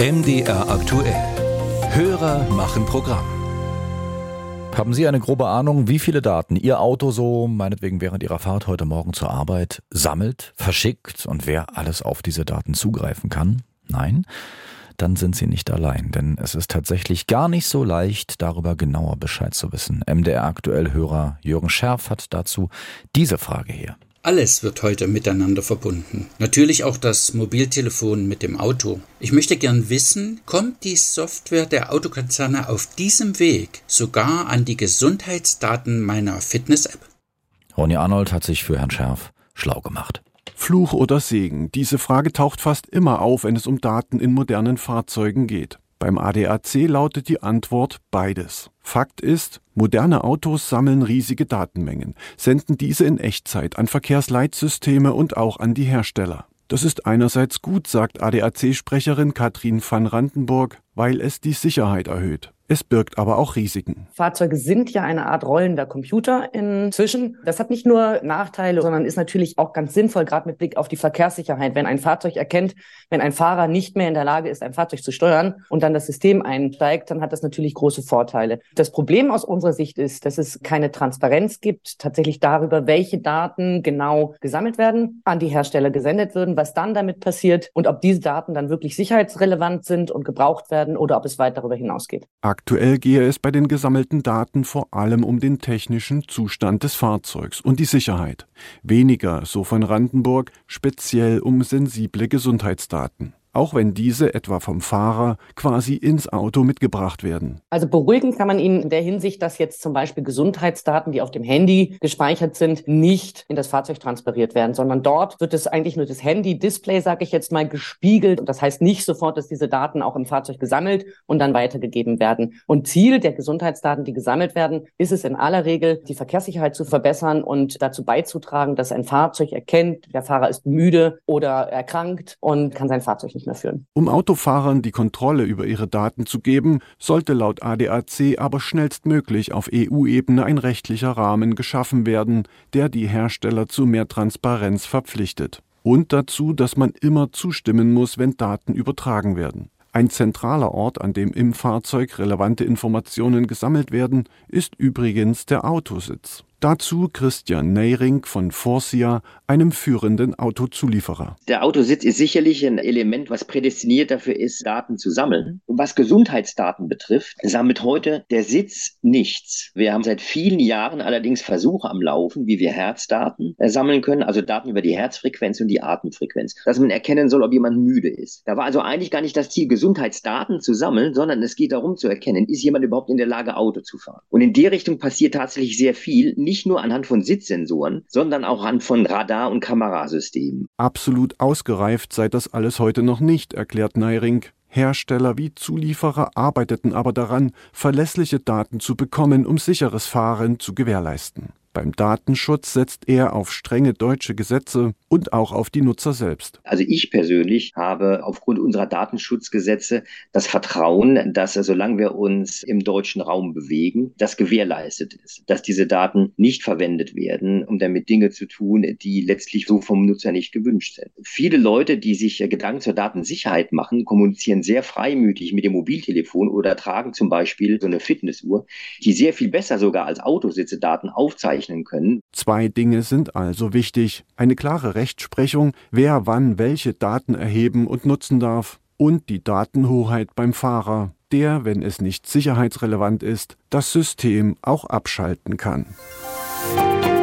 MDR aktuell. Hörer machen Programm. Haben Sie eine grobe Ahnung, wie viele Daten Ihr Auto so, meinetwegen während Ihrer Fahrt heute Morgen zur Arbeit, sammelt, verschickt und wer alles auf diese Daten zugreifen kann? Nein? Dann sind Sie nicht allein, denn es ist tatsächlich gar nicht so leicht, darüber genauer Bescheid zu wissen. MDR aktuell Hörer Jürgen Scherf hat dazu diese Frage hier. Alles wird heute miteinander verbunden. Natürlich auch das Mobiltelefon mit dem Auto. Ich möchte gern wissen, kommt die Software der Autokonzerne auf diesem Weg sogar an die Gesundheitsdaten meiner Fitness-App? Ronny Arnold hat sich für Herrn Scherf schlau gemacht. Fluch oder Segen? Diese Frage taucht fast immer auf, wenn es um Daten in modernen Fahrzeugen geht. Beim ADAC lautet die Antwort beides. Fakt ist, moderne Autos sammeln riesige Datenmengen, senden diese in Echtzeit an Verkehrsleitsysteme und auch an die Hersteller. Das ist einerseits gut, sagt ADAC-Sprecherin Katrin van Randenburg, weil es die Sicherheit erhöht. Es birgt aber auch Risiken. Fahrzeuge sind ja eine Art rollender Computer inzwischen. Das hat nicht nur Nachteile, sondern ist natürlich auch ganz sinnvoll, gerade mit Blick auf die Verkehrssicherheit. Wenn ein Fahrzeug erkennt, wenn ein Fahrer nicht mehr in der Lage ist, ein Fahrzeug zu steuern und dann das System einsteigt, dann hat das natürlich große Vorteile. Das Problem aus unserer Sicht ist, dass es keine Transparenz gibt, tatsächlich darüber, welche Daten genau gesammelt werden, an die Hersteller gesendet würden, was dann damit passiert und ob diese Daten dann wirklich sicherheitsrelevant sind und gebraucht werden oder ob es weit darüber hinausgeht. Aktuell gehe es bei den gesammelten Daten vor allem um den technischen Zustand des Fahrzeugs und die Sicherheit. Weniger, so von Randenburg, speziell um sensible Gesundheitsdaten auch wenn diese etwa vom Fahrer quasi ins Auto mitgebracht werden. Also beruhigen kann man ihn in der Hinsicht, dass jetzt zum Beispiel Gesundheitsdaten, die auf dem Handy gespeichert sind, nicht in das Fahrzeug transferiert werden, sondern dort wird es eigentlich nur das Handy-Display, sage ich jetzt mal, gespiegelt. Und das heißt nicht sofort, dass diese Daten auch im Fahrzeug gesammelt und dann weitergegeben werden. Und Ziel der Gesundheitsdaten, die gesammelt werden, ist es in aller Regel, die Verkehrssicherheit zu verbessern und dazu beizutragen, dass ein Fahrzeug erkennt, der Fahrer ist müde oder erkrankt und kann sein Fahrzeug nicht mehr führen. Um Autofahrern die Kontrolle über ihre Daten zu geben, sollte laut ADAC aber schnellstmöglich auf EU-Ebene ein rechtlicher Rahmen geschaffen werden, der die Hersteller zu mehr Transparenz verpflichtet. Und dazu, dass man immer zustimmen muss, wenn Daten übertragen werden. Ein zentraler Ort, an dem im Fahrzeug relevante Informationen gesammelt werden, ist übrigens der Autositz. Dazu Christian Neyring von Forcia, einem führenden Autozulieferer. Der Autositz ist sicherlich ein Element, was prädestiniert dafür ist, Daten zu sammeln. Was Gesundheitsdaten betrifft, sammelt heute der Sitz nichts. Wir haben seit vielen Jahren allerdings Versuche am Laufen, wie wir Herzdaten äh, sammeln können, also Daten über die Herzfrequenz und die Atemfrequenz, dass man erkennen soll, ob jemand müde ist. Da war also eigentlich gar nicht das Ziel, Gesundheitsdaten zu sammeln, sondern es geht darum zu erkennen, ist jemand überhaupt in der Lage, Auto zu fahren. Und in die Richtung passiert tatsächlich sehr viel nicht nur anhand von Sitzsensoren, sondern auch anhand von Radar- und Kamerasystemen. Absolut ausgereift sei das alles heute noch nicht, erklärt Neiring. Hersteller wie Zulieferer arbeiteten aber daran, verlässliche Daten zu bekommen, um sicheres Fahren zu gewährleisten. Beim Datenschutz setzt er auf strenge deutsche Gesetze und auch auf die Nutzer selbst. Also ich persönlich habe aufgrund unserer Datenschutzgesetze das Vertrauen, dass solange wir uns im deutschen Raum bewegen, das gewährleistet ist, dass diese Daten nicht verwendet werden, um damit Dinge zu tun, die letztlich so vom Nutzer nicht gewünscht sind. Viele Leute, die sich Gedanken zur Datensicherheit machen, kommunizieren sehr freimütig mit dem Mobiltelefon oder tragen zum Beispiel so eine Fitnessuhr, die sehr viel besser sogar als Autositze Daten aufzeichnen berechnen können. Zwei Dinge sind also wichtig. Eine klare Rechtsprechung, wer wann welche Daten erheben und nutzen darf. Und die Datenhoheit beim Fahrer, der, wenn es nicht sicherheitsrelevant ist, das System auch abschalten kann. Musik